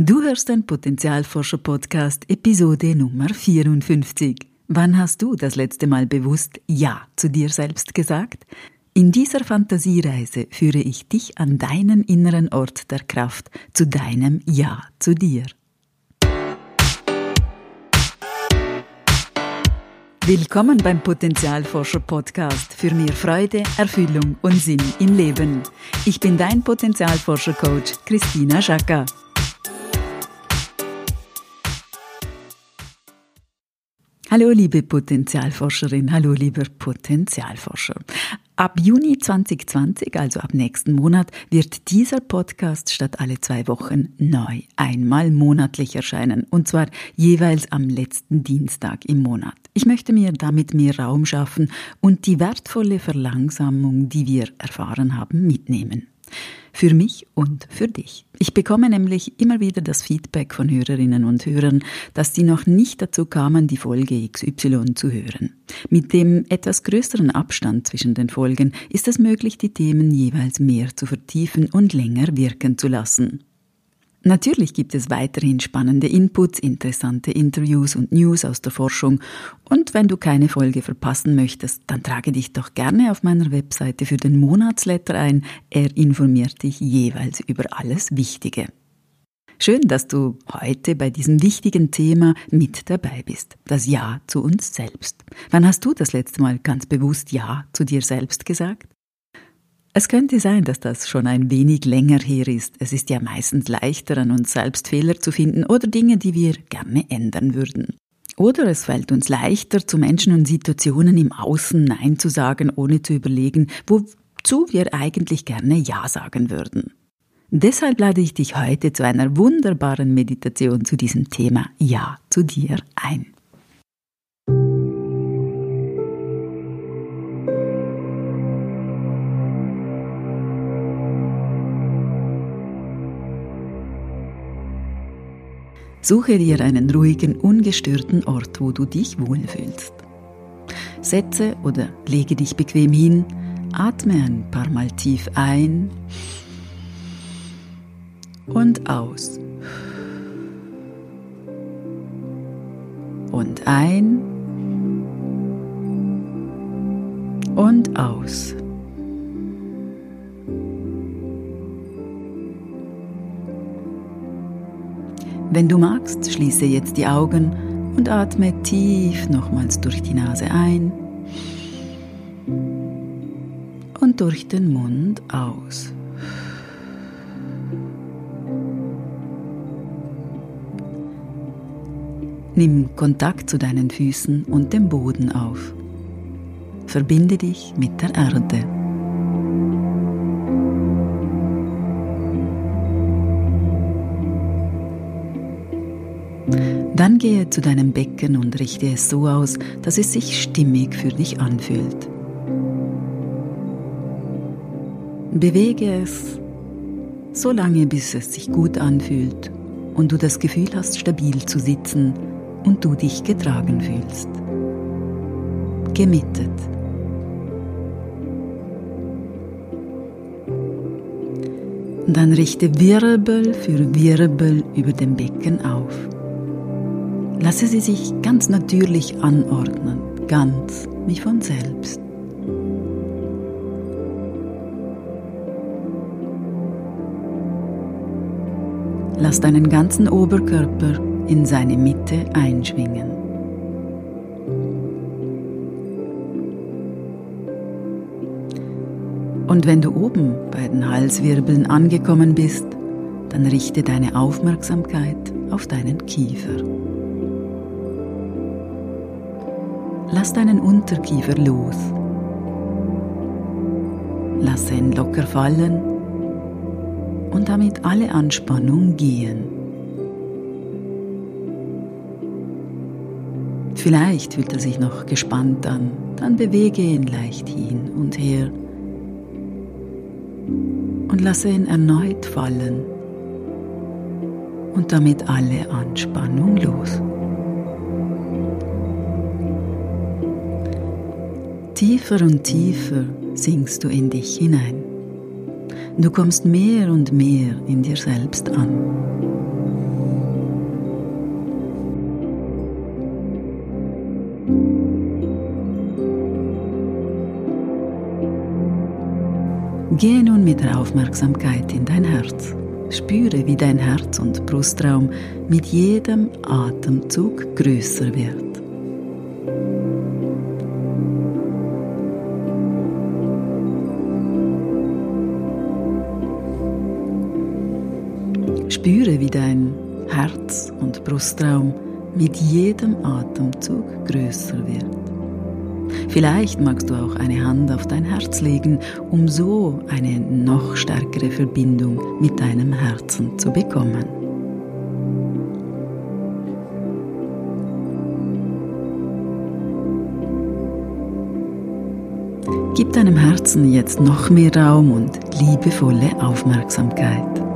Du hörst den Potenzialforscher-Podcast Episode Nummer 54. Wann hast du das letzte Mal bewusst Ja zu dir selbst gesagt? In dieser Fantasiereise führe ich dich an deinen inneren Ort der Kraft, zu deinem Ja zu dir. Willkommen beim Potenzialforscher Podcast für mehr Freude, Erfüllung und Sinn im Leben. Ich bin dein Potenzialforscher Coach Christina Schaka. Hallo liebe Potenzialforscherin, hallo lieber Potenzialforscher. Ab Juni 2020, also ab nächsten Monat, wird dieser Podcast statt alle zwei Wochen neu einmal monatlich erscheinen, und zwar jeweils am letzten Dienstag im Monat. Ich möchte mir damit mehr Raum schaffen und die wertvolle Verlangsamung, die wir erfahren haben, mitnehmen. Für mich und für dich. Ich bekomme nämlich immer wieder das Feedback von Hörerinnen und Hörern, dass sie noch nicht dazu kamen, die Folge XY zu hören. Mit dem etwas größeren Abstand zwischen den Folgen ist es möglich, die Themen jeweils mehr zu vertiefen und länger wirken zu lassen. Natürlich gibt es weiterhin spannende Inputs, interessante Interviews und News aus der Forschung. Und wenn du keine Folge verpassen möchtest, dann trage dich doch gerne auf meiner Webseite für den Monatsletter ein. Er informiert dich jeweils über alles Wichtige. Schön, dass du heute bei diesem wichtigen Thema mit dabei bist. Das Ja zu uns selbst. Wann hast du das letzte Mal ganz bewusst Ja zu dir selbst gesagt? Es könnte sein, dass das schon ein wenig länger her ist. Es ist ja meistens leichter, an uns selbst Fehler zu finden oder Dinge, die wir gerne ändern würden. Oder es fällt uns leichter, zu Menschen und Situationen im Außen Nein zu sagen, ohne zu überlegen, wozu wir eigentlich gerne Ja sagen würden. Deshalb lade ich dich heute zu einer wunderbaren Meditation zu diesem Thema Ja zu dir ein. Suche dir einen ruhigen, ungestörten Ort, wo du dich wohlfühlst. Setze oder lege dich bequem hin, atme ein paar Mal tief ein und aus. Und ein und aus. Wenn du magst, schließe jetzt die Augen und atme tief nochmals durch die Nase ein und durch den Mund aus. Nimm Kontakt zu deinen Füßen und dem Boden auf. Verbinde dich mit der Erde. Dann gehe zu deinem Becken und richte es so aus, dass es sich stimmig für dich anfühlt. Bewege es so lange, bis es sich gut anfühlt und du das Gefühl hast, stabil zu sitzen und du dich getragen fühlst. Gemittet. Dann richte Wirbel für Wirbel über dem Becken auf. Lasse sie sich ganz natürlich anordnen, ganz wie von selbst. Lass deinen ganzen Oberkörper in seine Mitte einschwingen. Und wenn du oben bei den Halswirbeln angekommen bist, dann richte deine Aufmerksamkeit auf deinen Kiefer. Lass deinen Unterkiefer los. Lass ihn locker fallen und damit alle Anspannung gehen. Vielleicht fühlt er sich noch gespannt an, dann bewege ihn leicht hin und her und lasse ihn erneut fallen und damit alle Anspannung los. Tiefer und tiefer sinkst du in dich hinein. Du kommst mehr und mehr in dir selbst an. Geh nun mit der Aufmerksamkeit in dein Herz. Spüre, wie dein Herz und Brustraum mit jedem Atemzug größer wird. Spüre, wie dein Herz- und Brustraum mit jedem Atemzug größer wird. Vielleicht magst du auch eine Hand auf dein Herz legen, um so eine noch stärkere Verbindung mit deinem Herzen zu bekommen. Gib deinem Herzen jetzt noch mehr Raum und liebevolle Aufmerksamkeit.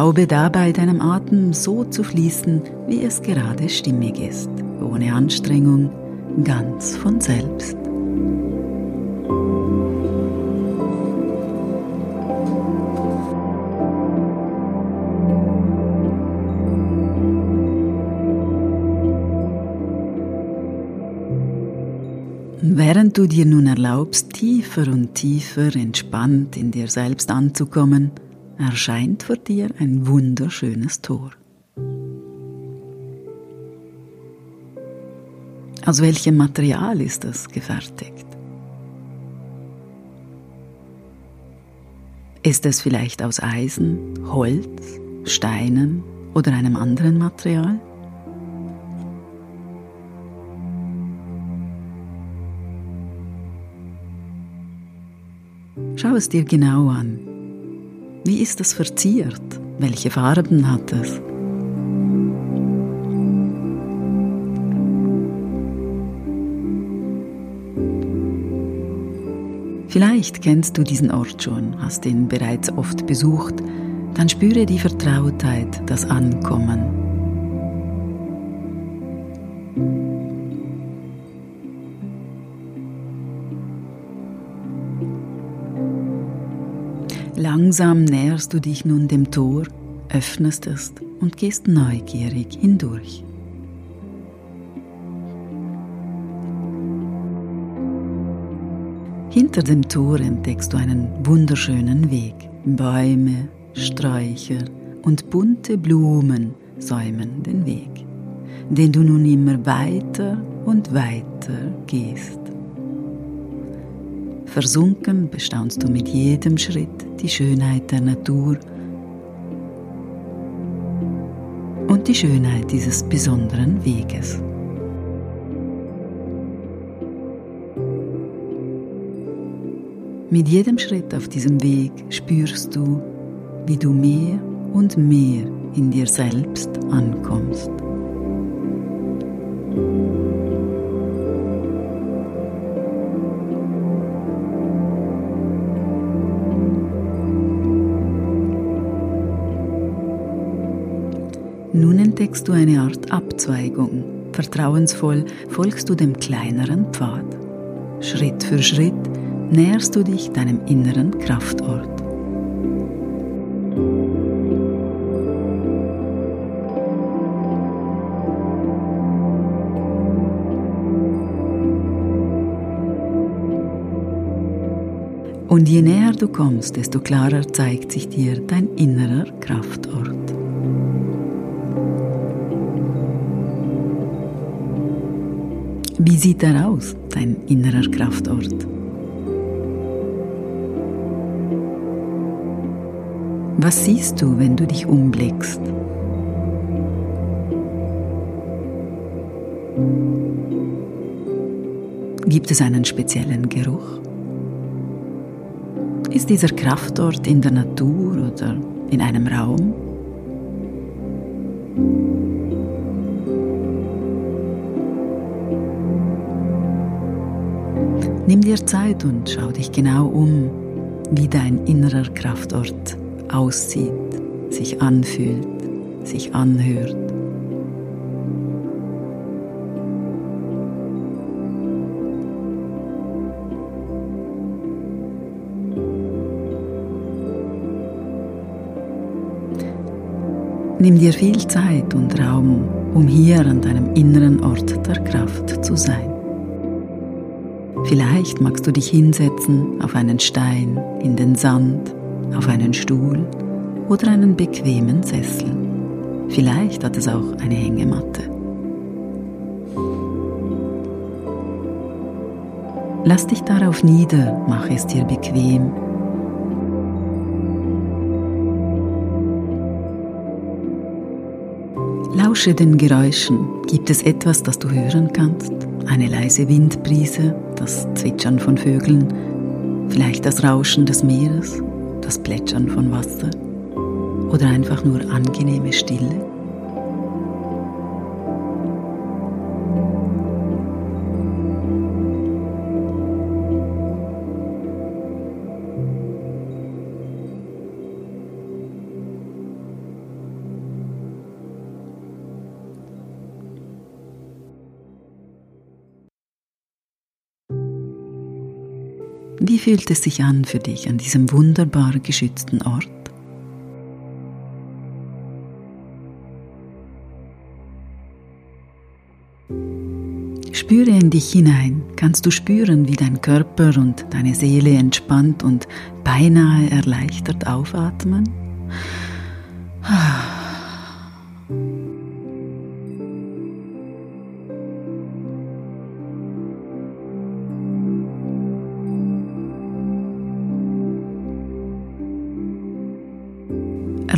Erlaube dabei deinem Atem so zu fließen, wie es gerade stimmig ist, ohne Anstrengung, ganz von selbst. Während du dir nun erlaubst, tiefer und tiefer entspannt in dir selbst anzukommen, erscheint vor dir ein wunderschönes Tor. Aus welchem Material ist es gefertigt? Ist es vielleicht aus Eisen, Holz, Steinen oder einem anderen Material? Schau es dir genau an wie ist es verziert? Welche Farben hat es? Vielleicht kennst du diesen Ort schon, hast ihn bereits oft besucht, dann spüre die Vertrautheit, das Ankommen. Langsam näherst du dich nun dem Tor, öffnest es und gehst neugierig hindurch. Hinter dem Tor entdeckst du einen wunderschönen Weg. Bäume, Sträucher und bunte Blumen säumen den Weg, den du nun immer weiter und weiter gehst. Versunken bestaunst du mit jedem Schritt die Schönheit der Natur und die Schönheit dieses besonderen Weges. Mit jedem Schritt auf diesem Weg spürst du, wie du mehr und mehr in dir selbst ankommst. Entdeckst du eine Art Abzweigung. Vertrauensvoll folgst du dem kleineren Pfad. Schritt für Schritt näherst du dich deinem inneren Kraftort. Und je näher du kommst, desto klarer zeigt sich dir dein innerer Kraftort. Wie sieht er aus, dein innerer Kraftort? Was siehst du, wenn du dich umblickst? Gibt es einen speziellen Geruch? Ist dieser Kraftort in der Natur oder in einem Raum? Nimm dir Zeit und schau dich genau um, wie dein innerer Kraftort aussieht, sich anfühlt, sich anhört. Nimm dir viel Zeit und Raum, um hier an deinem inneren Ort der Kraft zu sein. Vielleicht magst du dich hinsetzen auf einen Stein, in den Sand, auf einen Stuhl oder einen bequemen Sessel. Vielleicht hat es auch eine Hängematte. Lass dich darauf nieder, mach es dir bequem. Lausche den Geräuschen. Gibt es etwas, das du hören kannst? Eine leise Windbrise, das Zwitschern von Vögeln, vielleicht das Rauschen des Meeres, das Plätschern von Wasser oder einfach nur angenehme Stille? Wie fühlt es sich an für dich an diesem wunderbar geschützten Ort? Spüre in dich hinein. Kannst du spüren, wie dein Körper und deine Seele entspannt und beinahe erleichtert aufatmen? Ah.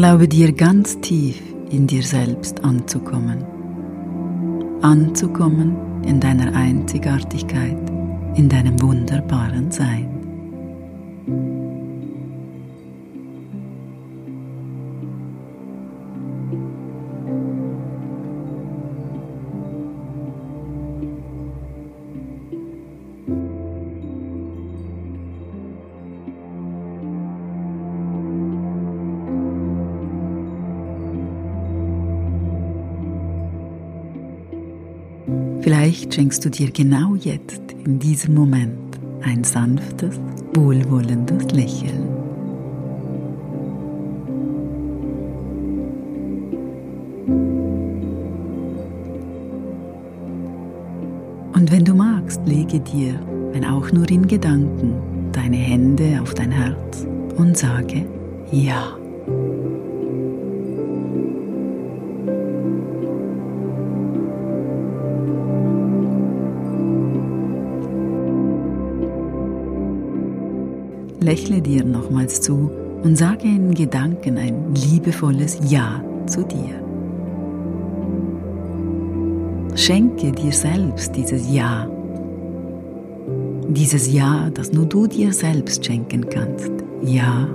Erlaube dir ganz tief in dir selbst anzukommen. Anzukommen in deiner Einzigartigkeit, in deinem wunderbaren Sein. Vielleicht schenkst du dir genau jetzt, in diesem Moment, ein sanftes, wohlwollendes Lächeln. Und wenn du magst, lege dir, wenn auch nur in Gedanken, deine Hände auf dein Herz und sage Ja. Lächle dir nochmals zu und sage in Gedanken ein liebevolles Ja zu dir. Schenke dir selbst dieses Ja. Dieses Ja, das nur du dir selbst schenken kannst. Ja,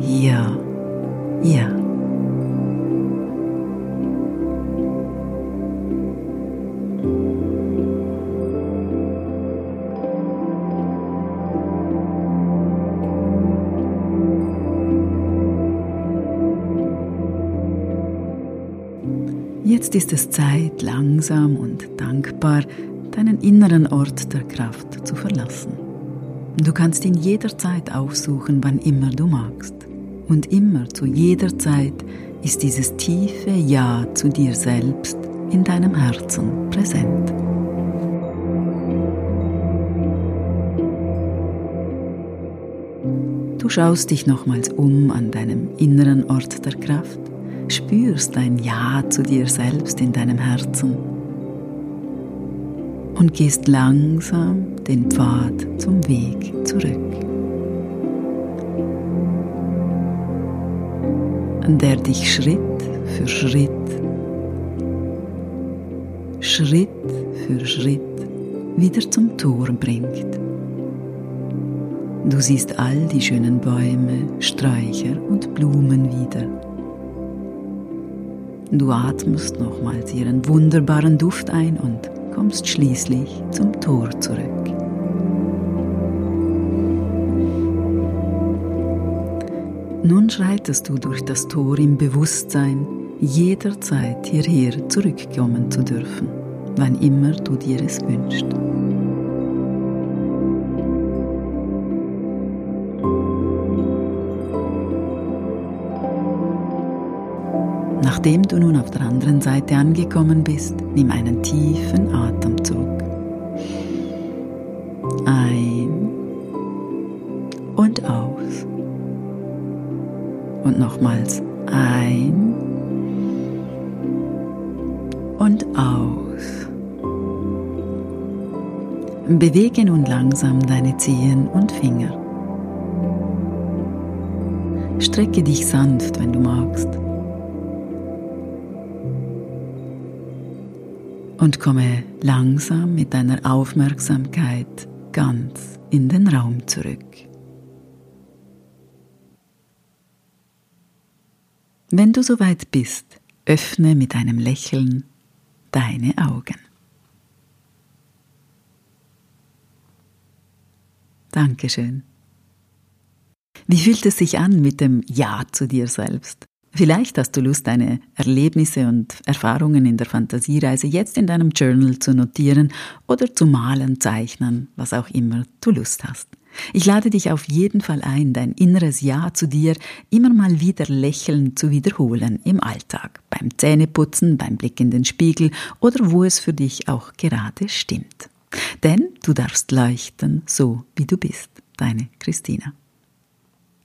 ja, ja. Jetzt ist es Zeit, langsam und dankbar deinen inneren Ort der Kraft zu verlassen. Du kannst ihn jederzeit aufsuchen, wann immer du magst. Und immer zu jeder Zeit ist dieses tiefe Ja zu dir selbst in deinem Herzen präsent. Du schaust dich nochmals um an deinem inneren Ort der Kraft spürst ein Ja zu dir selbst in deinem Herzen. Und gehst langsam den Pfad zum Weg zurück, an der dich Schritt für Schritt, Schritt für Schritt wieder zum Tor bringt. Du siehst all die schönen Bäume, Sträucher und Blumen wieder Du atmest nochmals ihren wunderbaren Duft ein und kommst schließlich zum Tor zurück. Nun schreitest du durch das Tor im Bewusstsein, jederzeit hierher zurückkommen zu dürfen, wann immer du dir es wünschst. Nachdem du nun auf der anderen Seite angekommen bist, nimm einen tiefen Atemzug. Ein und aus. Und nochmals ein und aus. Bewege nun langsam deine Zehen und Finger. Strecke dich sanft, wenn du magst. Und komme langsam mit deiner Aufmerksamkeit ganz in den Raum zurück. Wenn du soweit bist, öffne mit einem Lächeln deine Augen. Dankeschön. Wie fühlt es sich an mit dem Ja zu dir selbst? Vielleicht hast du Lust, deine Erlebnisse und Erfahrungen in der Fantasiereise jetzt in deinem Journal zu notieren oder zu malen, zeichnen, was auch immer du Lust hast. Ich lade dich auf jeden Fall ein, dein inneres Ja zu dir immer mal wieder lächelnd zu wiederholen im Alltag, beim Zähneputzen, beim Blick in den Spiegel oder wo es für dich auch gerade stimmt. Denn du darfst leuchten, so wie du bist. Deine Christina.